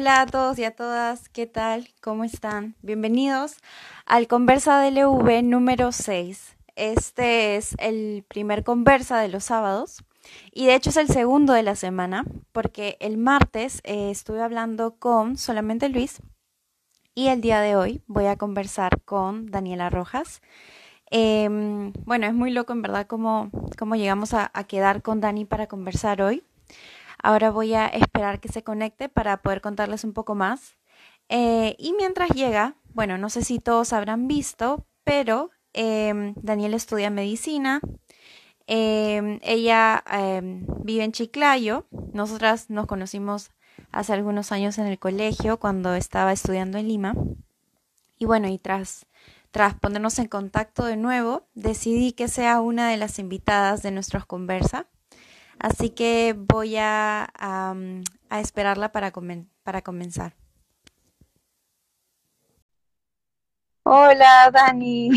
Hola a todos y a todas, ¿qué tal? ¿Cómo están? Bienvenidos al Conversa DLV número 6. Este es el primer Conversa de los sábados y de hecho es el segundo de la semana porque el martes eh, estuve hablando con solamente Luis y el día de hoy voy a conversar con Daniela Rojas. Em, bueno, es muy loco en verdad cómo, cómo llegamos a, a quedar con Dani para conversar hoy. Ahora voy a esperar que se conecte para poder contarles un poco más. Eh, y mientras llega, bueno, no sé si todos habrán visto, pero eh, Daniel estudia medicina. Eh, ella em, vive en Chiclayo. Nosotras nos conocimos hace algunos años en el colegio cuando estaba estudiando en Lima. Y bueno, y tras, tras ponernos en contacto de nuevo, decidí que sea una de las invitadas de nuestros conversa. Así que voy a, a, esperarla para, para comenzar. Hola, Dani.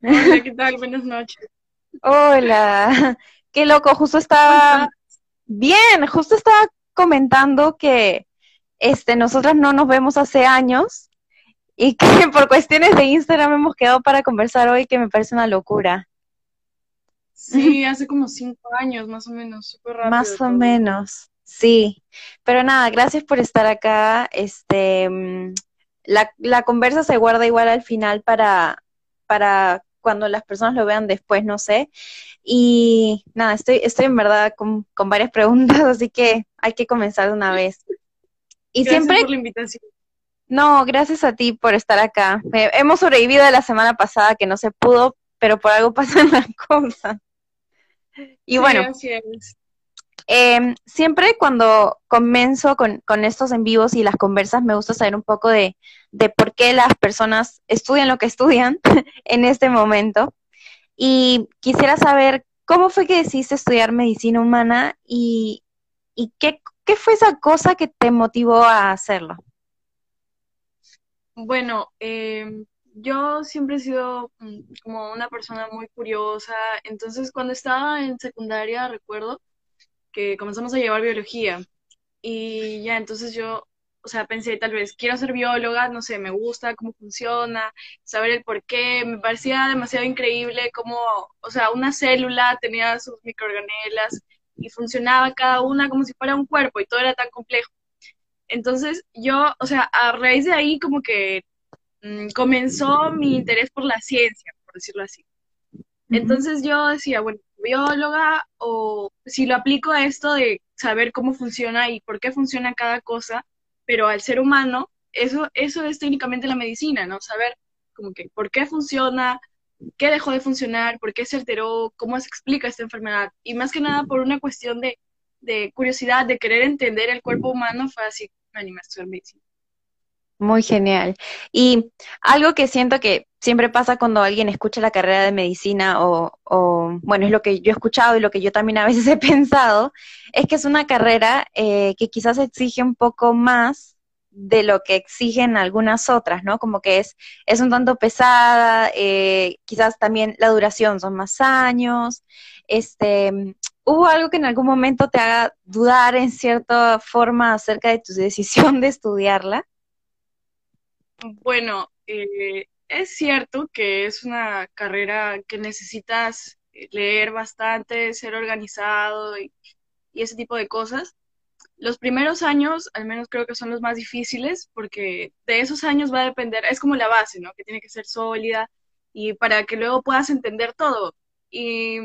Hola, ¿qué tal? Buenas noches. Hola, qué loco, justo estaba bien, justo estaba comentando que este nosotras no nos vemos hace años y que por cuestiones de Instagram hemos quedado para conversar hoy que me parece una locura. Sí, hace como cinco años, más o menos, súper rápido. Más o menos, sí. Pero nada, gracias por estar acá. Este, mm, la, la conversa se guarda igual al final para, para cuando las personas lo vean después, no sé. Y nada, estoy, estoy en verdad con, con varias preguntas, así que hay que comenzar de una vez. Y gracias siempre... por la invitación. No, gracias a ti por estar acá. Eh, hemos sobrevivido de la semana pasada que no se pudo, pero por algo pasan las cosas. Y bueno, em, siempre cuando comienzo con, estos en vivos y las conversas, me gusta saber un poco de, por qué las personas estudian lo que estudian en este momento. Y quisiera saber cómo fue que decidiste estudiar medicina humana y, qué, qué fue esa cosa que te motivó a hacerlo. Bueno, eh, yo siempre he sido mm, como una persona muy curiosa, entonces cuando estaba en secundaria recuerdo que comenzamos a llevar biología y ya entonces yo, o sea, pensé tal vez quiero ser bióloga, no sé, me gusta cómo funciona, saber el por qué, me parecía demasiado increíble cómo, o sea, una célula tenía sus microorganelas y funcionaba cada una como si fuera un cuerpo y todo era tan complejo. Entonces yo, o sea, a raíz de ahí como que Mm, comenzó mi interés por la ciencia, por decirlo así. Entonces yo decía, bueno, bióloga o si lo aplico a esto de saber cómo funciona y por qué funciona cada cosa, pero al ser humano, eso, eso es técnicamente la medicina, ¿no? Saber como que por qué funciona, qué dejó de funcionar, por qué se alteró, cómo se explica esta enfermedad. Y más que nada por una cuestión de, de curiosidad, de querer entender el cuerpo humano, fue así me animé a estudiar medicina. Muy genial. Y algo que siento que siempre pasa cuando alguien escucha la carrera de medicina o, o, bueno, es lo que yo he escuchado y lo que yo también a veces he pensado, es que es una carrera eh, que quizás exige un poco más de lo que exigen algunas otras, ¿no? Como que es, es un tanto pesada, eh, quizás también la duración son más años. Este, ¿Hubo algo que en algún momento te haga dudar en cierta forma acerca de tu decisión de estudiarla? Bueno, eh, es cierto que es una carrera que necesitas eh, leer bastante, ser organizado y, ese tipo de cosas. Los primeros años, al menos creo que son los más difíciles, porque de esos años va a depender, es como la base, ¿no? Que tiene que ser sólida y para que luego puedas entender todo. Y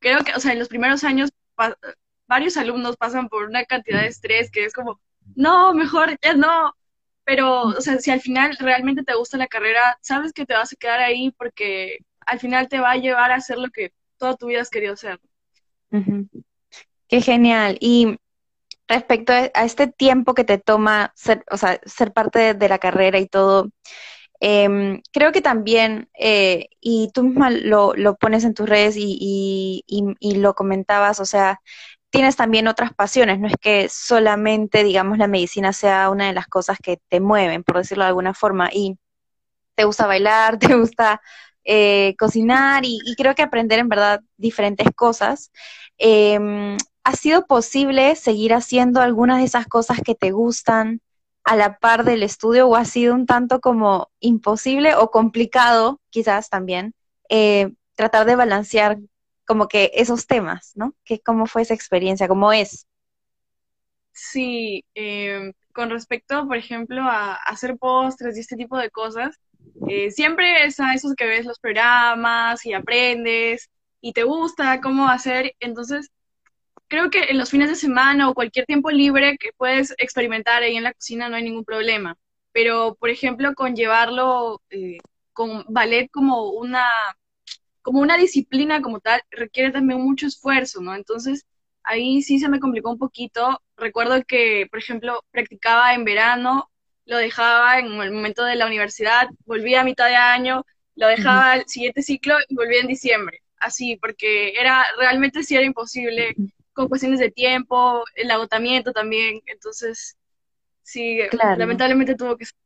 creo que, o sea, en los primeros años varios alumnos pasan por una cantidad de estrés que es como, no, mejor ya no, pero, o sea, si al final realmente te gusta la carrera, sabes que te vas a quedar ahí porque al final te va a llevar a hacer lo que toda tu vida has querido hacer. Qué genial. Y respecto a este tiempo que te toma ser, o sea, ser parte de, la carrera y todo, em, creo que también, eh, y tú misma lo, lo, pones en tus redes y, y, y, lo comentabas, o sea, tienes también otras pasiones, no es que solamente, digamos, la medicina sea una de las cosas que te mueven, por decirlo de alguna forma, y te gusta bailar, te gusta eh, cocinar y, creo que aprender en verdad diferentes cosas. Em, ¿ha sido posible seguir haciendo algunas de esas cosas que te gustan a la par del estudio o ha sido un tanto como imposible o complicado, quizás también, eh, tratar de balancear como que esos temas, ¿no? ¿Qué, ¿Cómo fue esa experiencia? ¿Cómo es? Sí, em, con respecto, por ejemplo, a hacer postres y este tipo de cosas, eh, siempre es a esos que ves los programas y aprendes y te gusta cómo hacer, entonces creo que en los fines de semana o cualquier tiempo libre que puedes experimentar ahí en la cocina no hay ningún problema, pero por ejemplo con llevarlo eh, con ballet como una como una disciplina como tal requiere también mucho esfuerzo, ¿no? Entonces ahí sí se me complicó un poquito. Recuerdo que, por ejemplo, practicaba en verano, lo dejaba en el momento de la universidad, volvía a mitad de año, lo dejaba al siguiente ciclo y volvía en diciembre. Así, porque era realmente sí era imposible con cuestiones de tiempo, el agotamiento también. Entonces, sí, lamentablemente tuvo que ser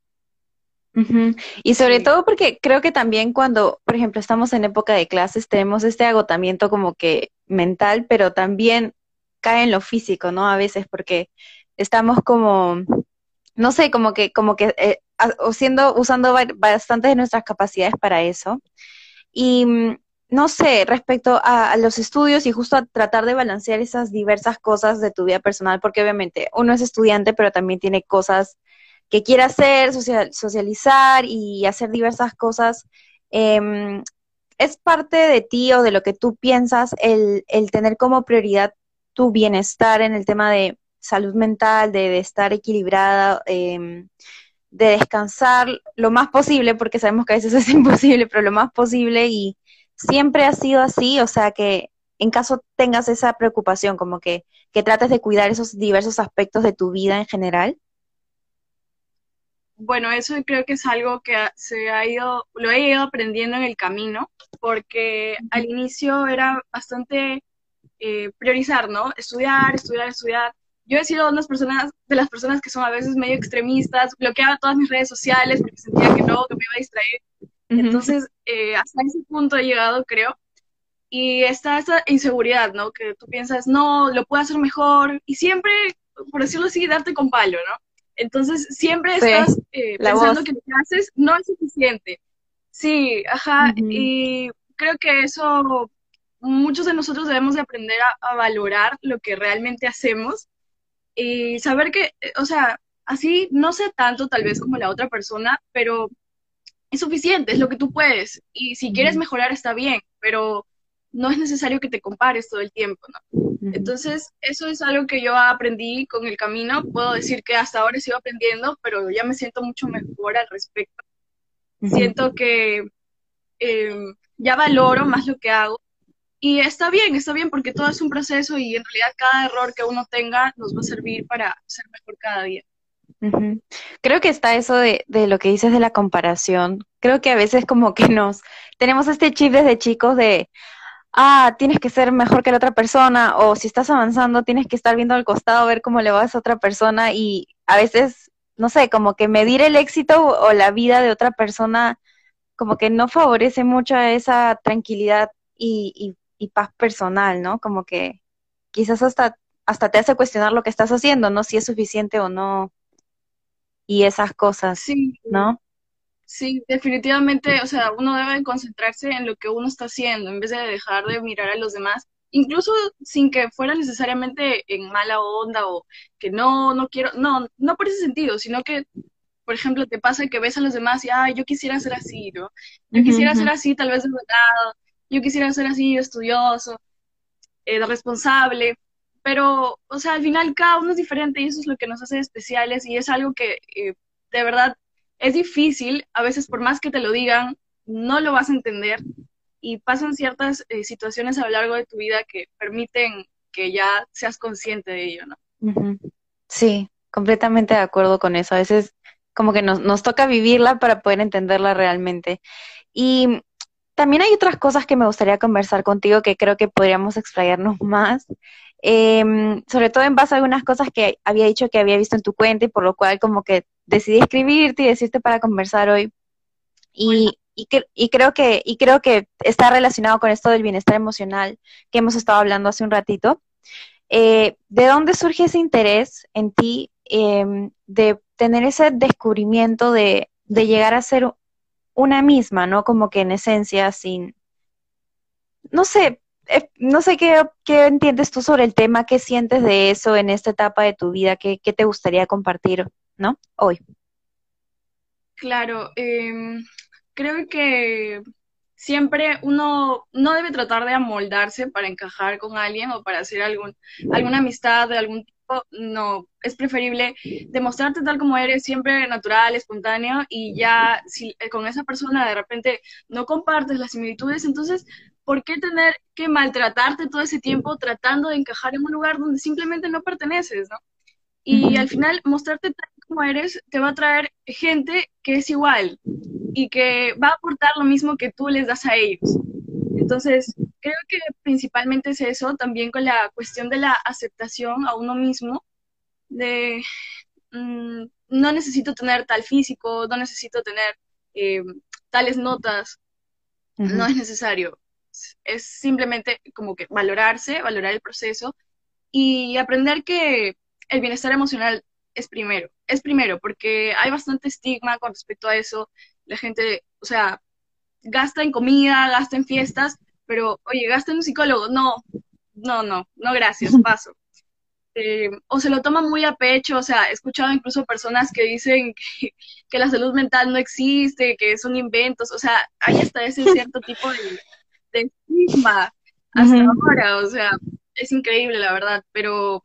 y sobre todo porque creo que también cuando, por ejemplo, estamos en época de clases, tenemos este agotamiento como que mental, pero también cae en lo físico, ¿no? A veces porque estamos como, no sé, como que, como que, eh, siendo, usando bastantes de nuestras capacidades para eso. Y mm, no sé, respecto a, los estudios y justo a tratar de balancear esas diversas cosas de tu vida personal, porque obviamente uno es estudiante, pero también tiene cosas que quiere hacer, socializar y hacer diversas cosas, em, es parte de ti o de lo que tú piensas el, tener como prioridad tu bienestar en el tema de salud mental, de, estar equilibrada, em, de descansar lo más posible, porque sabemos que a veces es imposible, pero lo más posible y siempre ha sido así, o sea que en caso tengas esa preocupación, como que, que trates de cuidar esos diversos aspectos de tu vida en general bueno, eso creo que es algo que se ha ido, lo he ido aprendiendo en el camino, porque al inicio era bastante eh, priorizar, ¿no? Estudiar, estudiar, estudiar. Yo he sido una personas, de las personas que son a veces medio extremistas, bloqueaba todas mis redes sociales porque sentía que no, que me iba a distraer. Entonces, eh, hasta ese punto he llegado, creo. Y está esa inseguridad, ¿no? Que tú piensas, no, lo puedo hacer mejor. Y siempre, por decirlo así, darte con palo, ¿no? Entonces, siempre estás eh, pensando que lo que haces no es suficiente. Sí, ajá, y creo que eso muchos de nosotros debemos de aprender a, valorar lo que realmente hacemos y saber que, eh, o sea, así no sé tanto tal vez como la otra persona, pero es suficiente, es lo que tú puedes. Y si quieres mejorar está bien, pero no es necesario que te compares todo el tiempo, ¿no? Entonces, eso es algo que yo aprendí con el camino. Puedo decir que hasta ahora sigo aprendiendo, pero ya me siento mucho mejor al respecto. Siento que em, ya valoro más lo que hago. Y está bien, está bien, porque todo es un proceso y en realidad cada error que uno tenga nos va a servir para ser mejor cada día. Creo que está eso de, de, lo que dices de la comparación. Creo que a veces como que nos tenemos este chip desde chicos de, ah, tienes que ser mejor que la otra persona, o si estás avanzando, tienes que estar viendo al costado, ver cómo le va a otra persona, y a veces, no sé, como que medir el éxito o la vida de otra persona, como que no favorece mucho esa tranquilidad y, y, paz personal, ¿no? Como que quizás hasta, hasta te hace cuestionar lo que estás haciendo, ¿no? Si es suficiente o no, y esas cosas, sí. ¿no? Sí, definitivamente, o sea, uno debe concentrarse en lo que uno está haciendo en vez de dejar de mirar a los demás, incluso sin que fuera necesariamente en mala onda o que no, no quiero, no, no por ese sentido, sino que, por ejemplo, te pasa que ves a los demás y, ay, yo quisiera ser así, ¿no? Yo quisiera ser así, tal vez verdad, yo quisiera ser así, estudioso, eh, responsable, pero, o sea, al final cada uno es diferente y eso es lo que nos hace especiales y es algo que eh, de verdad es difícil, a veces por más que te lo digan, no lo vas a entender y pasan ciertas eh, situaciones a lo largo de tu vida que permiten que ya seas consciente de ello, ¿no? Sí, completamente de acuerdo con eso. A veces como que nos, toca vivirla para poder entenderla realmente. Y también hay otras cosas que me gustaría conversar contigo que creo que podríamos explayarnos más. Em, sobre todo en base a algunas cosas que había dicho que había visto en tu cuenta y por lo cual como que decidí escribirte y decirte para conversar hoy. Y, y, y, creo que, y creo que está relacionado con esto del bienestar emocional que hemos estado hablando hace un ratito. eh, ¿de dónde surge ese interés en ti em, de tener ese descubrimiento de, de llegar a ser una misma, ¿no? Como que en esencia, sin, no sé, no sé qué, qué, entiendes tú sobre el tema, qué sientes de eso en esta etapa de tu vida, qué, qué te gustaría compartir, ¿no? Hoy. Claro, eh, creo que siempre uno no debe tratar de amoldarse para encajar con alguien o para hacer algún, alguna amistad de algún tipo. No, es preferible demostrarte tal como eres, siempre natural, espontáneo, y ya si eh, con esa persona de repente no compartes las similitudes, entonces, ¿por qué tener que maltratarte todo ese tiempo tratando de encajar en un lugar donde simplemente no perteneces, ¿no? Y al final, mostrarte tal como eres te va a traer gente que es igual y que va a aportar lo mismo que tú les das a ellos. Entonces, creo que principalmente es eso, también con la cuestión de la aceptación a uno mismo, de mm, no necesito tener tal físico, no necesito tener eh, tales notas, no es necesario. Es simplemente como que valorarse, valorar el proceso y aprender que el bienestar emocional es primero. Es primero, porque hay bastante estigma con respecto a eso. La gente, o sea, gasta en comida, gasta en fiestas, pero, oye, gasta en un psicólogo. No, no, no, no, gracias, paso. Eh, o se lo toma muy a pecho, o sea, he escuchado incluso personas que dicen que, la salud mental no existe, que son inventos, o sea, hay hasta ese cierto tipo de, estigma hasta ahora, o sea, es increíble la verdad, pero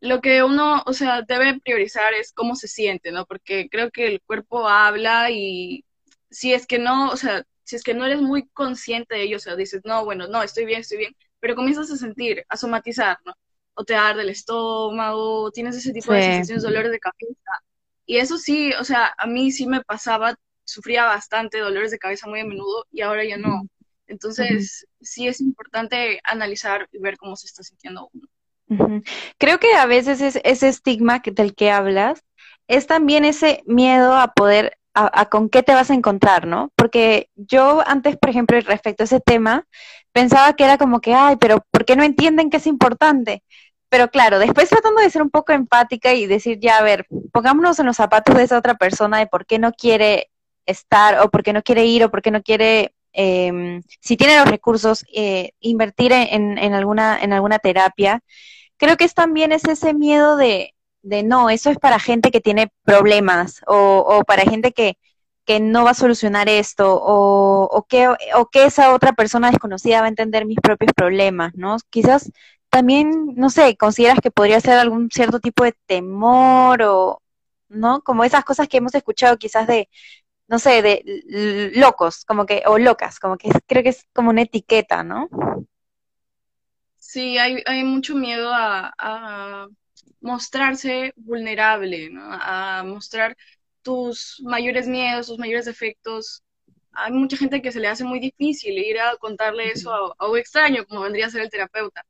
lo que uno, o sea, debe priorizar es cómo se siente, ¿no? Porque creo que el cuerpo habla y si es que no, o sea, si es que no eres muy consciente de ello, o sea, dices, no, bueno, no, estoy bien, estoy bien, pero comienzas a sentir, a somatizar, ¿no? O te arde el estómago, tienes ese tipo de sensaciones, dolores de cabeza. Y eso sí, o sea, a mí sí me pasaba, sufría bastante dolores de cabeza muy a menudo y ahora ya no. Entonces, sí es importante analizar y ver cómo se está sintiendo uno. Creo que a veces es, ese estigma del que hablas es también ese miedo a poder, a, con qué te vas a encontrar, ¿no? Porque yo antes, por ejemplo, respecto a ese tema, pensaba que era como que, ay, pero ¿por qué no entienden que es importante? Pero claro, después tratando de ser un poco empática y decir, ya, a ver, pongámonos en los zapatos de esa otra persona de por qué no quiere estar o por qué no quiere ir o por qué no quiere, em, si tiene los recursos, eh, invertir en, en, alguna, en alguna terapia creo que es también es ese miedo de, de no, eso es para gente que tiene problemas o, o para gente que, que no va a solucionar esto o, o, que, o que esa otra persona desconocida va a entender mis propios problemas, ¿no? Quizás también, no sé, consideras que podría ser algún cierto tipo de temor o, ¿no? Como esas cosas que hemos escuchado quizás de, no sé, de locos, como que, o locas, como que creo que es como una etiqueta, ¿no? Sí, hay, hay mucho miedo a, mostrarse vulnerable, ¿no? a mostrar tus mayores miedos, tus mayores defectos. Hay mucha gente que se le hace muy difícil ir a contarle eso a, un extraño, como vendría a ser el terapeuta.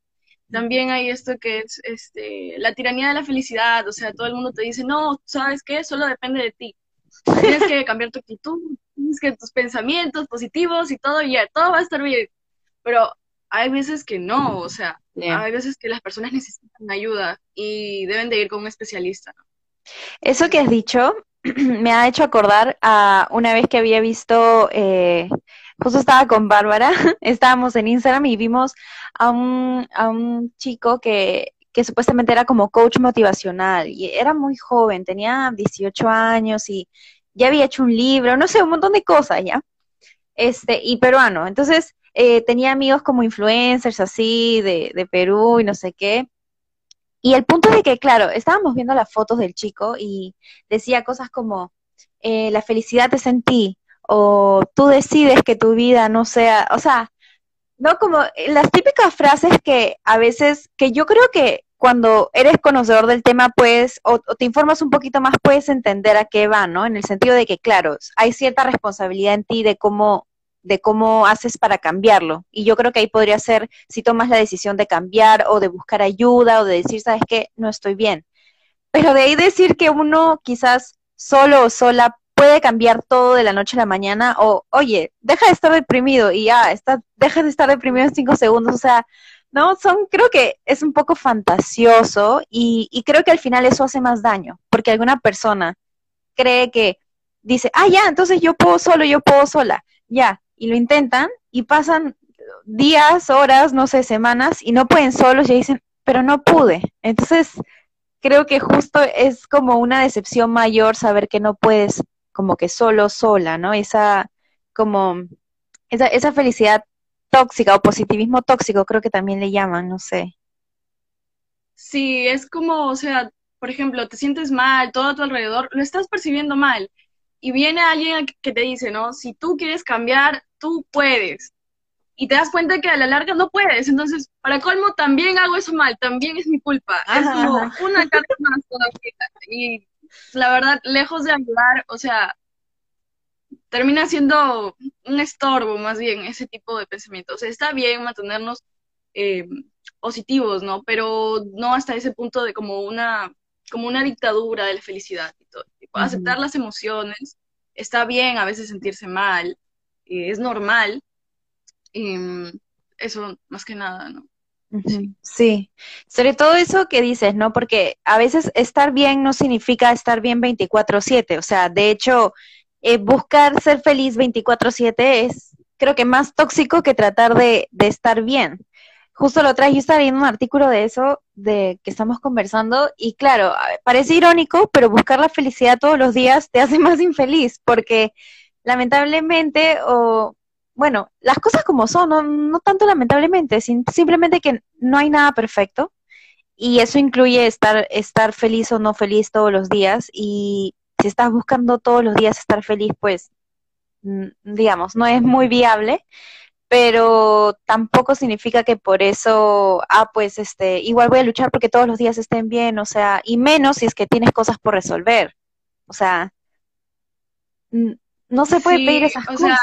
También hay esto que es este, la tiranía de la felicidad, o sea, todo el mundo te dice, no, ¿sabes qué? Solo depende de ti. Tienes que cambiar tu actitud, tienes que tus pensamientos positivos y todo, y ya, todo va a estar bien. Pero hay veces que no, o sea, hay veces que las personas necesitan ayuda y deben de ir con un especialista. Eso que has dicho me ha hecho acordar a una vez que había visto, eh, justo estaba con Bárbara, estábamos en Instagram y vimos a un, a un chico que, que supuestamente era como coach motivacional y era muy joven, tenía 18 años y ya había hecho un libro, no sé, un montón de cosas ya. Este, y peruano. Entonces, eh, tenía amigos como influencers así de, de Perú y no sé qué. Y el punto de que, claro, estábamos viendo las fotos del chico y decía cosas como, eh, la felicidad es en ti, o tú decides que tu vida no sea, o sea, no como eh, las típicas frases que a veces, que yo creo que cuando eres conocedor del tema, pues, o, te informas un poquito más, puedes entender a qué va, ¿no? En el sentido de que, claro, hay cierta responsabilidad en ti de cómo de cómo haces para cambiarlo. Y yo creo que ahí podría ser si tomas la decisión de cambiar o de buscar ayuda o de decir, sabes qué, no estoy bien. Pero de ahí decir que uno quizás solo o sola puede cambiar todo de la noche a la mañana o, oye, deja de estar deprimido y ya, está, deja de estar deprimido en cinco segundos. O sea, ¿no? Son, creo que es un poco fantasioso y, y creo que al final eso hace más daño, porque alguna persona cree que dice, ah, ya, entonces yo puedo solo, yo puedo sola, ya, y lo intentan y pasan días, horas, no sé, semanas y no pueden solos y dicen, pero no pude. Entonces, creo que justo es como una decepción mayor saber que no puedes como que solo, sola, ¿no? Esa, como, esa, esa felicidad tóxica o positivismo tóxico, creo que también le llaman, no sé. Sí, es como, o sea, por ejemplo, te sientes mal, todo a tu alrededor, lo estás percibiendo mal. Y viene alguien que te dice, ¿no? Si tú quieres cambiar, tú puedes. Y te das cuenta que a la larga no puedes. Entonces, para colmo, también hago eso mal, también es mi culpa. Es como una carta más todavía. Y la verdad, lejos de ayudar, o sea, termina siendo un estorbo más bien ese tipo de pensamientos. O sea, está bien mantenernos eh, positivos, ¿no? Pero no hasta ese punto de como una, como una dictadura de la felicidad y todo. Aceptar las emociones, está bien a veces sentirse mal, eh, es normal. Em, eso más que nada, ¿no? Sí. sobre todo eso que dices, ¿no? Porque a veces estar bien no significa estar bien 24/7, o sea, de hecho, eh, buscar ser feliz 24/7 es, creo que más tóxico que tratar de, estar bien. Justo lo traje, yo estaba viendo un artículo de eso, de que estamos conversando, y claro, parece irónico, pero buscar la felicidad todos los días te hace más infeliz, porque lamentablemente, o bueno, las cosas como son, no, no tanto lamentablemente, simplemente que no hay nada perfecto, y eso incluye estar, estar feliz o no feliz todos los días, y si estás buscando todos los días estar feliz, pues, mm, digamos, no es muy viable, pero tampoco significa que por eso, ah, pues, este, igual voy a luchar porque todos los días estén bien, o sea, y menos si es que tienes cosas por resolver, o sea, no se puede pedir esas cosas.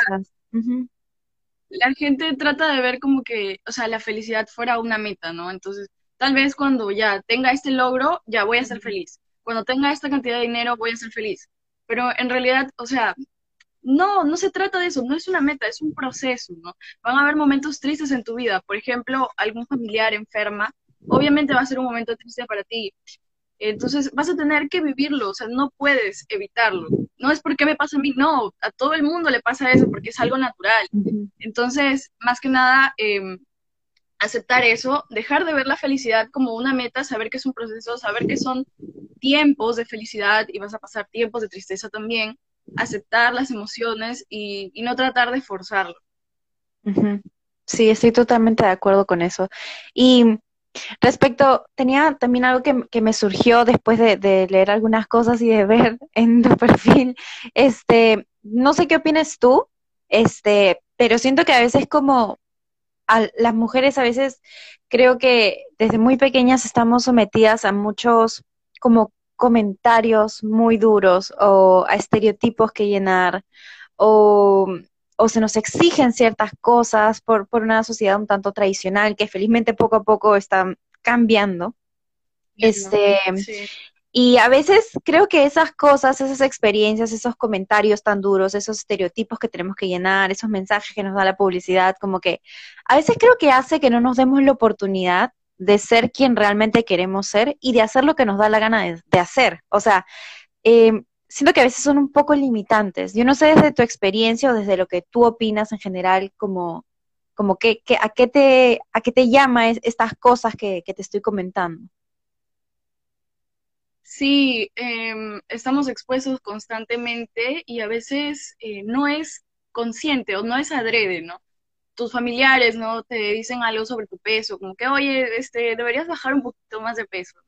La gente trata de ver como que, o sea, la felicidad fuera una meta, ¿no? Entonces, tal vez cuando ya tenga este logro, ya voy a ser feliz cuando tenga esta cantidad de dinero voy a ser feliz. Pero en realidad, o sea, no, no se trata de eso, no es una meta, es un proceso, ¿no? Van a haber momentos tristes en tu vida, por ejemplo, algún familiar enferma, obviamente va a ser un momento triste para ti. Entonces vas a tener que vivirlo, o sea, no puedes evitarlo. No es porque me pasa a mí, no, a todo el mundo le pasa eso porque es algo natural. Entonces, más que nada, eh, aceptar eso, dejar de ver la felicidad como una meta, saber que es un proceso, saber que son tiempos de felicidad y vas a pasar tiempos de tristeza también, aceptar las emociones y, no tratar de forzarlo. Sí, estoy totalmente de acuerdo con eso. Y respecto, tenía también algo que, me surgió después de, leer algunas cosas y de ver en tu perfil. Este, no sé qué opinas tú, este, pero siento que a veces como las mujeres a veces creo que desde muy pequeñas estamos sometidas a muchos como comentarios muy duros o a estereotipos que llenar o, se nos exigen ciertas cosas por, por una sociedad un tanto tradicional que felizmente poco a poco está cambiando. Este, y a veces creo que esas cosas, esas experiencias, esos comentarios tan duros, esos estereotipos que tenemos que llenar, esos mensajes que nos da la publicidad, como que a veces creo que hace que no nos demos la oportunidad de ser quien realmente queremos ser y de hacer lo que nos da la gana de, hacer. O sea, em, siento que a veces son un poco limitantes. Yo no sé desde tu experiencia o desde lo que tú opinas en general, como, como que, a, qué te, a qué te llama estas cosas que te estoy comentando. Sí, em, estamos expuestos constantemente y a veces eh, no es consciente o no es adrede, ¿no? Tus familiares, ¿no? Te dicen algo sobre tu peso, como que, oye, este, deberías bajar un poquito más de peso.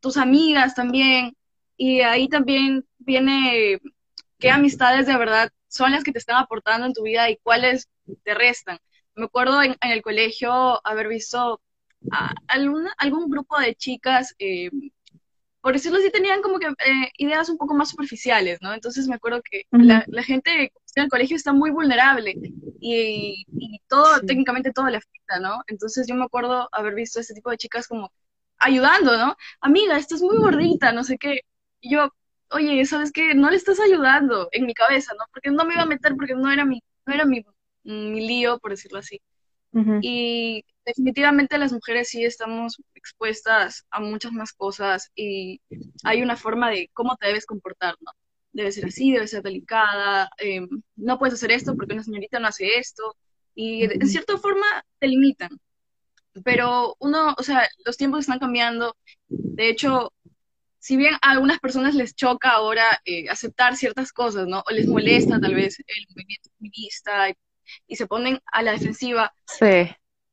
Tus amigas también, y ahí también viene qué amistades de verdad son las que te están aportando en tu vida y cuáles te restan. Me acuerdo en, el colegio haber visto a algún grupo de chicas eh, por decirlo así, tenían como que eh, ideas un poco más superficiales, ¿no? Entonces me acuerdo que la, gente en el colegio está muy vulnerable y, todo, técnicamente todo le afecta, ¿no? Entonces yo me acuerdo haber visto a este tipo de chicas como ayudando, ¿no? Amiga, estás muy gordita, no sé qué. Y yo, oye, ¿sabes qué? No le estás ayudando en mi cabeza, ¿no? Porque no me iba a meter porque no era mi, no era mi, mi lío, por decirlo así. Y definitivamente las mujeres sí estamos expuestas a muchas más cosas y hay una forma de cómo te debes comportar, ¿no? Debe ser así, debe ser delicada, em, no puedes hacer esto porque una señorita no hace esto y en cierta forma te limitan. Pero uno, o sea, los tiempos están cambiando. De hecho, si bien a algunas personas les choca ahora eh, aceptar ciertas cosas, ¿no? O les molesta tal vez el movimiento feminista y, se ponen a la defensiva. Sí.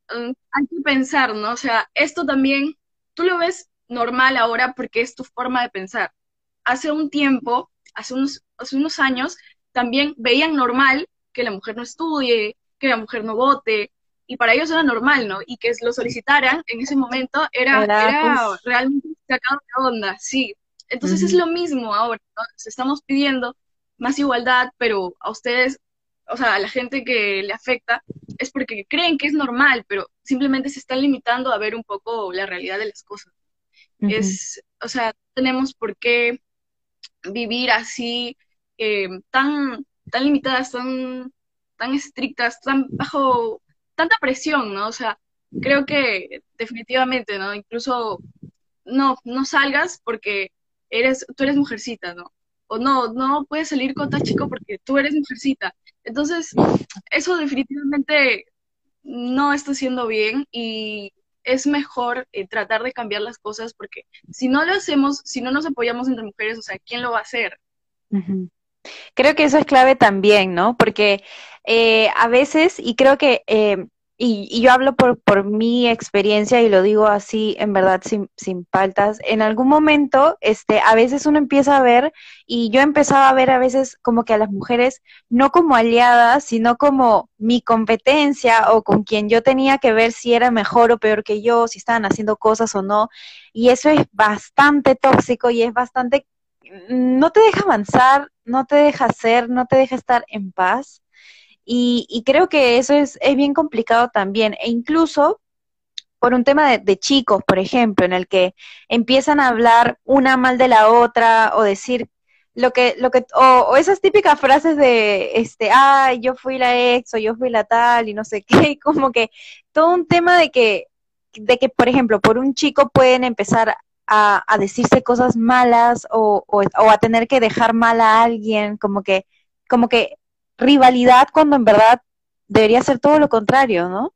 Mm, hay que pensar, ¿no? O sea, esto también, tú lo ves normal ahora porque es tu forma de pensar. Hace un tiempo, hace unos, hace unos años, también veían normal que la mujer no estudie, que la mujer no vote, y para ellos era normal, ¿no? Y que lo solicitaran en ese momento era, era, pues, realmente sacado de onda, sí. Entonces es lo mismo ahora, ¿no? estamos pidiendo más igualdad, pero a ustedes, o sea, a la gente que le afecta, es porque creen que es normal, pero simplemente se están limitando a ver un poco la realidad de las cosas. Es, o sea, tenemos por qué vivir así, eh, tan, tan limitadas, tan, tan estrictas, tan bajo tanta presión, ¿no? O sea, creo que definitivamente, ¿no? Incluso no, no salgas porque eres, tú eres mujercita, ¿no? O no, no puedes salir con tal chico porque tú eres mujercita. Entonces, eso definitivamente no está haciendo bien y es mejor eh, tratar de cambiar las cosas porque si no lo hacemos, si no nos apoyamos entre mujeres, o sea, ¿quién lo va a hacer? Creo que eso es clave también, ¿no? Porque eh, a veces, y creo que, eh, y, yo hablo por, por mi experiencia y lo digo así, en verdad, sin, sin paltas, en algún momento, este, a veces uno empieza a ver, y yo empezaba a ver a veces como que a las mujeres no como aliadas, sino como mi competencia o con quien yo tenía que ver si era mejor o peor que yo, si estaban haciendo cosas o no, y eso es bastante tóxico y es bastante no te deja avanzar, no te deja hacer, no te deja estar en paz. Y, creo que eso es, es, bien complicado también. E incluso por un tema de, chicos, por ejemplo, en el que empiezan a hablar una mal de la otra o decir lo que, lo que, o, esas típicas frases de este, ay, yo fui la ex o yo fui la tal y no sé qué, como que todo un tema de que, de que, por ejemplo, por un chico pueden empezar a, decirse cosas malas o, a tener que dejar mal a alguien, como que, como que rivalidad cuando en verdad debería ser todo lo contrario, ¿no?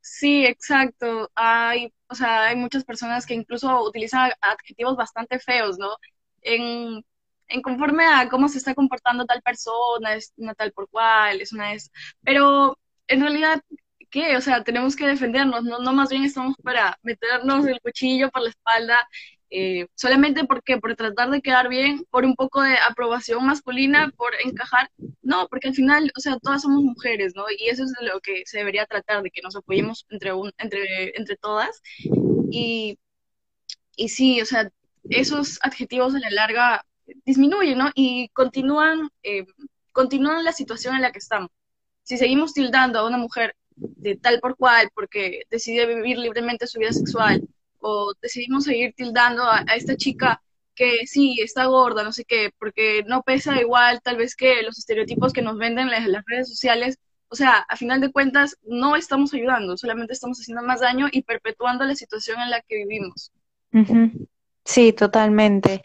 Sí, exacto. Hay, o sea, hay muchas personas que incluso utilizan adjetivos bastante feos, ¿no? En, en conforme a cómo se está comportando tal persona, es una tal por cual, es una es, pero en realidad qué? O sea, tenemos que defendernos, no, no más bien estamos para meternos el cuchillo por la espalda, eh, solamente porque por tratar de quedar bien, por un poco de aprobación masculina, por encajar, no, porque al final, o sea, todas somos mujeres, ¿no? Y eso es de lo que se debería tratar, de que nos apoyemos entre, un, entre, entre todas. Y, y sí, o sea, esos adjetivos a la larga disminuyen, ¿no? Y continúan, eh, continúan la situación en la que estamos. Si seguimos tildando a una mujer de tal por cual porque decidió vivir libremente su vida sexual o decidimos seguir tildando a, esta chica que sí, está gorda, no sé qué, porque no pesa igual tal vez que los estereotipos que nos venden las, las redes sociales. O sea, a final de cuentas, no estamos ayudando, solamente estamos haciendo más daño y perpetuando la situación en la que vivimos. Sí, totalmente.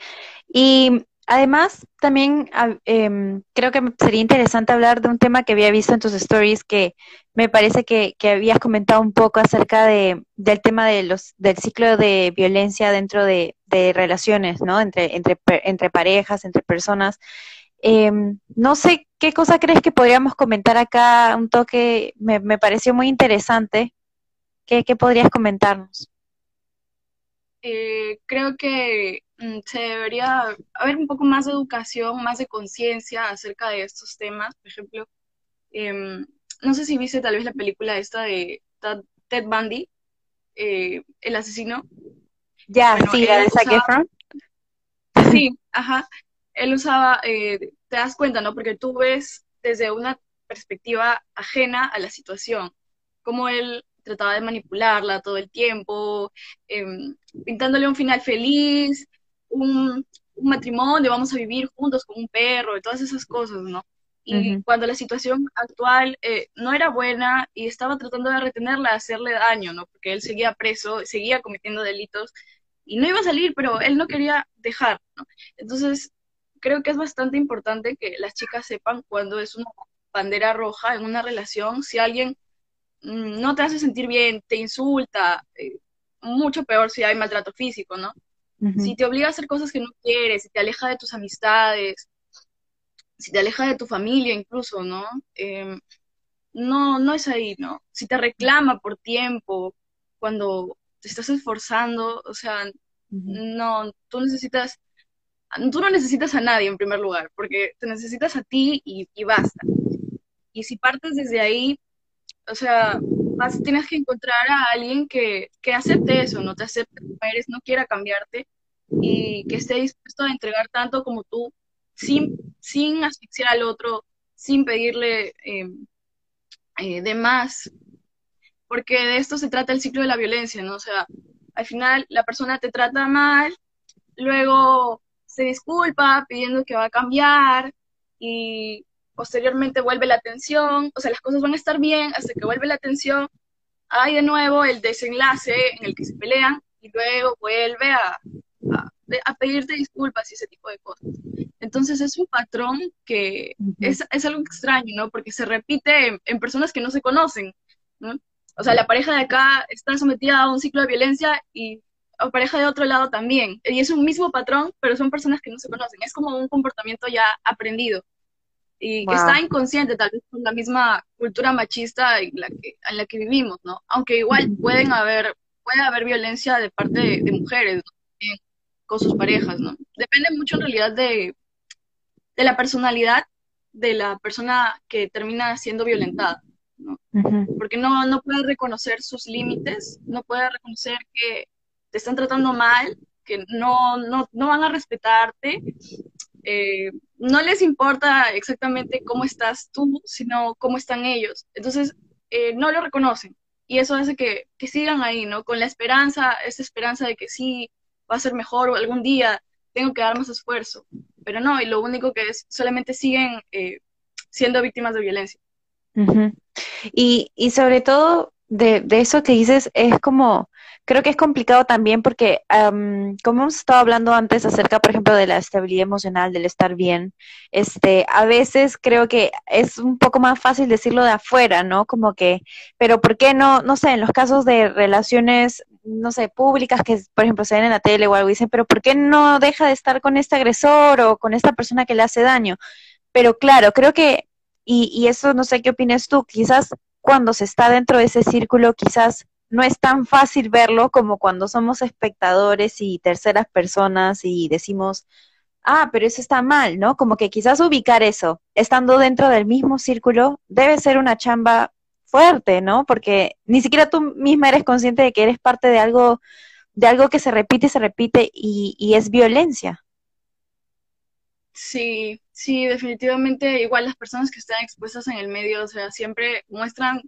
Y Además, también em, creo que sería interesante hablar de un tema que había visto en tus stories que me parece que, habías comentado un poco acerca de, del tema de los, del ciclo de violencia dentro de, relaciones, ¿no? Entre, entre, parejas, entre personas. Em, no sé qué cosa crees que podríamos comentar acá, un toque, me, me pareció muy interesante. ¿Qué, qué podrías comentarnos? Eh, creo que mm, se debería haber un poco más de educación, más de conciencia acerca de estos temas. Por ejemplo, em, no sé si viste tal vez la película esta de Ted Bundy, eh, el asesino. Ya, sí, la de Zac Sí, ajá. Él usaba, eh, te das cuenta, ¿no? Porque tú ves desde una perspectiva ajena a la situación, como él trataba de manipularla todo el tiempo, em, pintándole un final feliz, un, matrimonio, vamos a vivir juntos con un perro, y todas esas cosas, ¿no? Y cuando la situación actual eh, no era buena y estaba tratando de retenerla, hacerle daño, ¿no? Porque él seguía preso, seguía cometiendo delitos y no iba a salir, pero él no quería dejar, ¿no? Entonces, creo que es bastante importante que las chicas sepan cuando es una bandera roja en una relación, si alguien no te hace sentir bien, te insulta, eh, mucho peor si hay maltrato físico, ¿no? Si te obliga a hacer cosas que no quieres, si te aleja de tus amistades, si te aleja de tu familia incluso, ¿no? Em, no, no es ahí, ¿no? Si te reclama por tiempo, cuando te estás esforzando, o sea, no, tú necesitas, tú no necesitas a nadie en primer lugar, porque te necesitas a ti y, basta. Y si partes desde ahí, o sea, vas, tienes que encontrar a alguien que, que acepte eso, no te acepte como eres, no quiera cambiarte y que esté dispuesto a entregar tanto como tú sin, sin asfixiar al otro, sin pedirle eh, eh, de más, porque de esto se trata el ciclo de la violencia, ¿no? O sea, al final la persona te trata mal, luego se disculpa pidiendo que va a cambiar y posteriormente vuelve la atención, o sea, las cosas van a estar bien hasta que vuelve la atención, hay de nuevo el desenlace en el que se pelean y luego vuelve a, a, pedirte disculpas y ese tipo de cosas. Entonces es un patrón que es, es, algo extraño, ¿no? Porque se repite en, personas que no se conocen, ¿no? O sea, la pareja de acá está sometida a un ciclo de violencia y la pareja de otro lado también. Y es un mismo patrón, pero son personas que no se conocen. Es como un comportamiento ya aprendido y que está inconsciente tal vez con la misma cultura machista en la que, en la que vivimos, ¿no? Aunque igual pueden haber, puede haber violencia de parte de, mujeres, ¿no? con sus parejas, ¿no? Depende mucho en realidad de, de la personalidad de la persona que termina siendo violentada, ¿no? Porque no, no puede reconocer sus límites, no puede reconocer que te están tratando mal, que no, no, no van a respetarte, eh, no les importa exactamente cómo estás tú, sino cómo están ellos. Entonces, eh, no lo reconocen. Y eso hace que, que, sigan ahí, ¿no? Con la esperanza, esa esperanza de que sí, va a ser mejor o algún día tengo que dar más esfuerzo. Pero no, y lo único que es, solamente siguen eh, siendo víctimas de violencia. y, y, sobre todo de, de, eso que dices, es como, creo que es complicado también porque, como hemos estado hablando antes acerca, por ejemplo, de la estabilidad emocional, del estar bien, este, a veces creo que es un poco más fácil decirlo de afuera, ¿no? Como que, pero ¿por qué no, no sé, en los casos de relaciones no sé, públicas que, por ejemplo, se ven en la tele o algo, dicen, pero ¿por qué no deja de estar con este agresor o con esta persona que le hace daño? Pero claro, creo que, y, y eso no sé qué opinas tú, quizás cuando se está dentro de ese círculo, quizás no es tan fácil verlo como cuando somos espectadores y terceras personas y decimos, ah, pero eso está mal, ¿no? Como que quizás ubicar eso, estando dentro del mismo círculo, debe ser una chamba fuerte, ¿no? Porque ni siquiera tú misma eres consciente de que eres parte de algo, de algo que se repite y se repite y, es violencia. Sí, sí, definitivamente igual las personas que están expuestas en el medio, o sea, siempre muestran,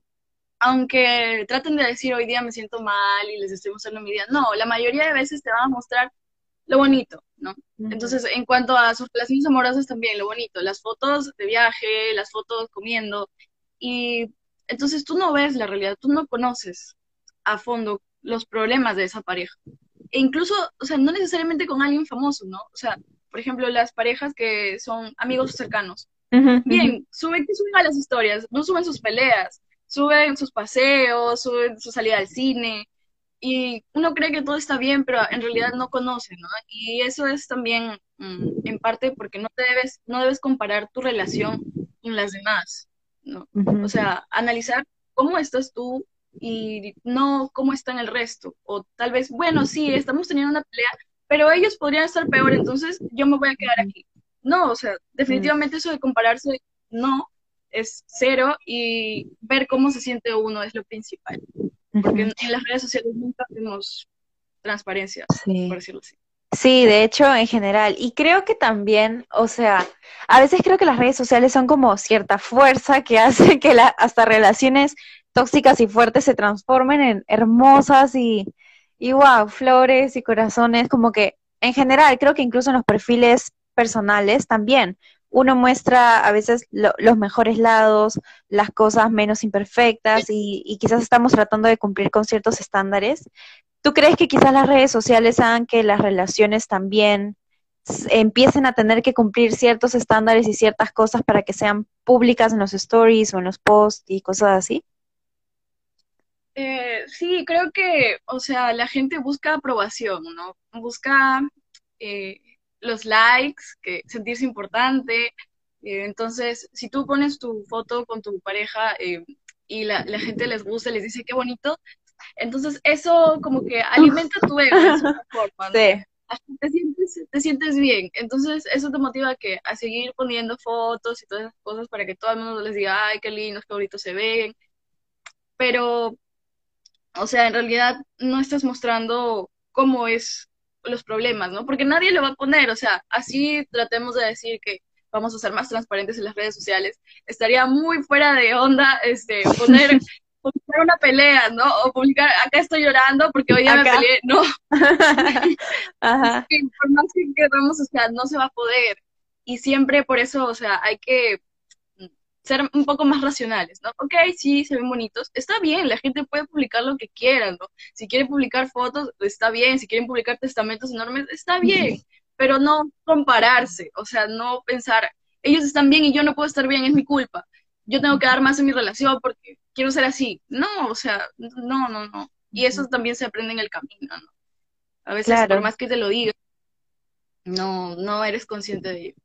aunque traten de decir hoy día me siento mal y les estoy mostrando mi día, no, la mayoría de veces te van a mostrar lo bonito, ¿no? Entonces, en cuanto a sus relaciones amorosas también, lo bonito, las fotos de viaje, las fotos comiendo, y entonces tú no ves la realidad, tú no conoces a fondo los problemas de esa pareja. E incluso, o sea, no necesariamente con alguien famoso, ¿no? O sea, por ejemplo, las parejas que son amigos cercanos. Bien, suben, suben a las historias, no suben sus peleas, suben sus paseos, suben su salida al cine, y uno cree que todo está bien, pero en realidad no conoce, ¿no? Y eso es también mm, en parte porque no debes, no debes comparar tu relación con las demás. ¿no? O sea, analizar cómo estás tú y no cómo están el resto. O tal vez, bueno, sí, estamos teniendo una pelea, pero ellos podrían estar peor, entonces yo me voy a quedar aquí. No, o sea, definitivamente eso de compararse, no, es cero y ver cómo se siente uno es lo principal. Porque en, las redes sociales nunca tenemos transparencia, por decirlo así. Sí, de hecho, en general. Y creo que también, o sea, a veces creo que las redes sociales son como cierta fuerza que hace que la, hasta relaciones tóxicas y fuertes se transformen en hermosas y, y wow, flores y corazones, como que en general, creo que incluso en los perfiles personales también, uno muestra a veces los mejores lados, las cosas menos imperfectas y, y, quizás estamos tratando de cumplir con ciertos estándares. ¿Tú crees que quizás las redes sociales hagan que las relaciones también empiecen a tener que cumplir ciertos estándares y ciertas cosas para que sean públicas en los stories o en los posts y cosas así? Eh, sí, creo que, o sea, la gente busca aprobación, ¿no? Busca eh, los likes, que sentirse importante. Eh, entonces, si tú pones tu foto con tu pareja y la, la, gente les gusta, les dice qué bonito, entonces eso como que alimenta tu ego de forma, Sí te sientes, te sientes bien. Entonces, eso te motiva a, que, a seguir poniendo fotos y todas esas cosas para que todo el mundo les diga, ay, qué lindos, qué bonitos se ven. Pero, o sea, en realidad no estás mostrando cómo es los problemas, ¿no? Porque nadie lo va a poner, o sea, así tratemos de decir que vamos a ser más transparentes en las redes sociales. Estaría muy fuera de onda este, poner publicar una pelea, ¿no? O publicar, acá estoy llorando porque hoy ya me peleé, no. Ajá. por más que queramos, o sea, no se va a poder. Y siempre por eso, o sea, hay que ser un poco más racionales, ¿no? Ok, sí, se ven bonitos, está bien, la gente puede publicar lo que quiera, ¿no? Si quieren publicar fotos, está bien, si quieren publicar testamentos enormes, está bien, pero no compararse, o sea, no pensar, ellos están bien y yo no puedo estar bien, es mi culpa yo tengo que dar más en mi relación porque quiero ser así. No, o sea, no, no, no. Y eso también se aprende en el camino, ¿no? A veces, por más que te lo diga, no, no eres consciente de ello.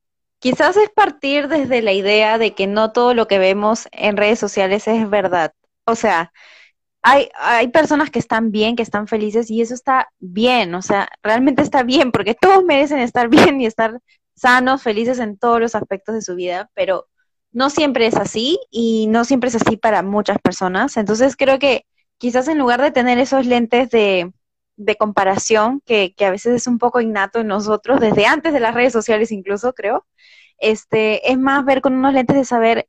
Quizás es partir desde la idea de que no todo lo que vemos en redes sociales es verdad. O sea, hay, hay personas que están bien, que están felices y eso está bien, o sea, realmente está bien porque todos merecen estar bien y estar sanos, felices en todos los aspectos de su vida, pero no siempre es así y no siempre es así para muchas personas. Entonces creo que quizás en lugar de tener esos lentes de, comparación, que, a veces es un poco innato en nosotros, desde antes de las redes sociales incluso, creo, este, es más ver con unos lentes de saber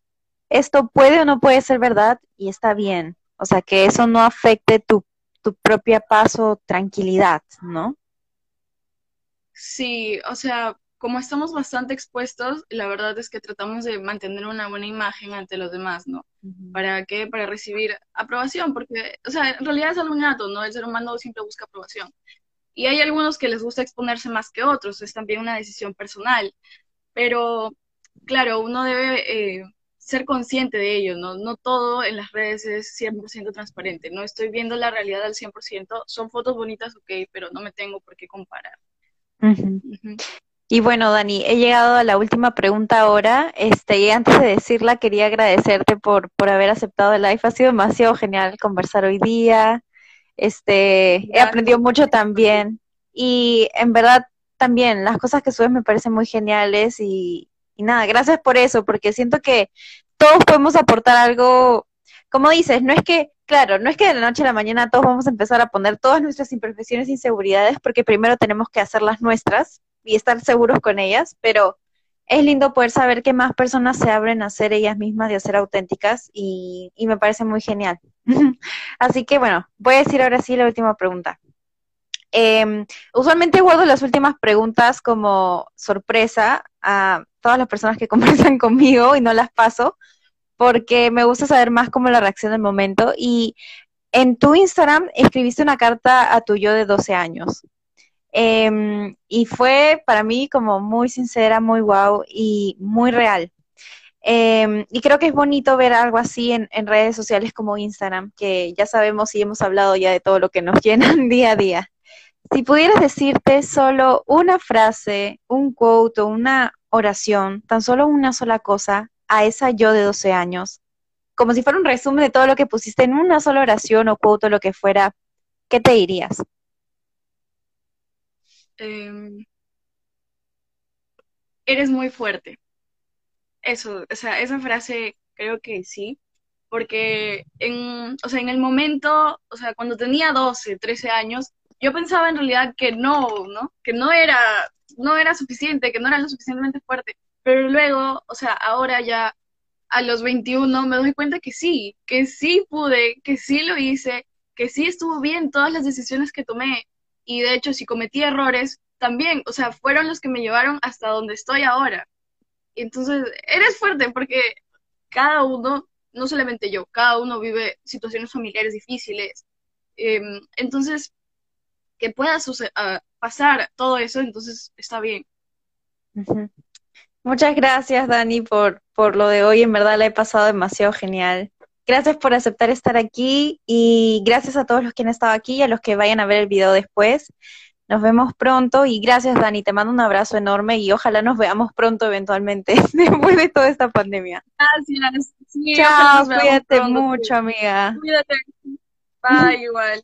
esto puede o no puede ser verdad y está bien. O sea, que eso no afecte tu, tu propia paz o tranquilidad, ¿no? Sí, o sea, como estamos bastante expuestos, la verdad es que tratamos de mantener una buena imagen ante los demás, ¿no? ¿Para qué? Para recibir aprobación, porque, o sea, en realidad es algo innato, ¿no? El ser humano siempre busca aprobación. Y hay algunos que les gusta exponerse más que otros, es también una decisión personal. Pero, claro, uno debe eh, ser consciente de ello, ¿no? No todo en las redes es 100% transparente, no estoy viendo la realidad al 100%, son fotos bonitas, ok, pero no me tengo por qué comparar. Y bueno, Dani, he llegado a la última pregunta ahora. Este, y antes de decirla, quería agradecerte por, por haber aceptado el live. Ha sido demasiado genial conversar hoy día. Este, he aprendido mucho también. Y en verdad, también, las cosas que subes me parecen muy geniales. Y, y nada, gracias por eso, porque siento que todos podemos aportar algo. Como dices, no es que Claro, no es que de la noche a la mañana todos vamos a empezar a poner todas nuestras imperfecciones e inseguridades, porque primero tenemos que hacerlas nuestras y estar seguros con ellas, pero es lindo poder saber que más personas se abren a ser ellas mismas y a ser auténticas y, me parece muy genial. Así que bueno, voy a decir ahora sí la última pregunta. Em, usualmente guardo las últimas preguntas como sorpresa a todas las personas que conversan conmigo y no las paso porque me gusta saber más cómo la reacción del momento y en tu Instagram escribiste una carta a tu yo de 12 años. Em, y fue para mí como muy sincera, muy wow y muy real. Em, y creo que es bonito ver algo así en, redes sociales como Instagram, que ya sabemos y hemos hablado ya de todo lo que nos llenan día a día. Si pudieras decirte solo una frase, un quote o una oración, tan solo una sola cosa a esa yo de 12 años, como si fuera un resumen de todo lo que pusiste en una sola oración o quote o lo que fuera, ¿qué te dirías? Em, eres muy fuerte. Eso, o sea, esa frase creo que sí, porque en, o sea, en el momento, o sea, cuando tenía 12, 13 años, yo pensaba en realidad que no, ¿no? Que no era, no era suficiente, que no era lo suficientemente fuerte. Pero luego, o sea, ahora ya a los 21 me doy cuenta que sí, que sí pude, que sí lo hice, que sí estuvo bien todas las decisiones que tomé, y de hecho si cometí errores, también, o sea, fueron los que me llevaron hasta donde estoy ahora. entonces, eres fuerte porque cada uno, no solamente yo, cada uno vive situaciones familiares difíciles. Em, entonces, que puedas pasar todo eso, entonces está bien. Muchas gracias, Dani, por, por lo de hoy. En verdad la he pasado demasiado genial. Gracias por aceptar estar aquí y gracias a todos los que han estado aquí y a los que vayan a ver el video después. Nos vemos pronto y gracias Dani, te mando un abrazo enorme y ojalá nos veamos pronto eventualmente después de toda esta pandemia. Gracias. Chao, cuídate mucho, amiga. Cuídate. Bye, igual.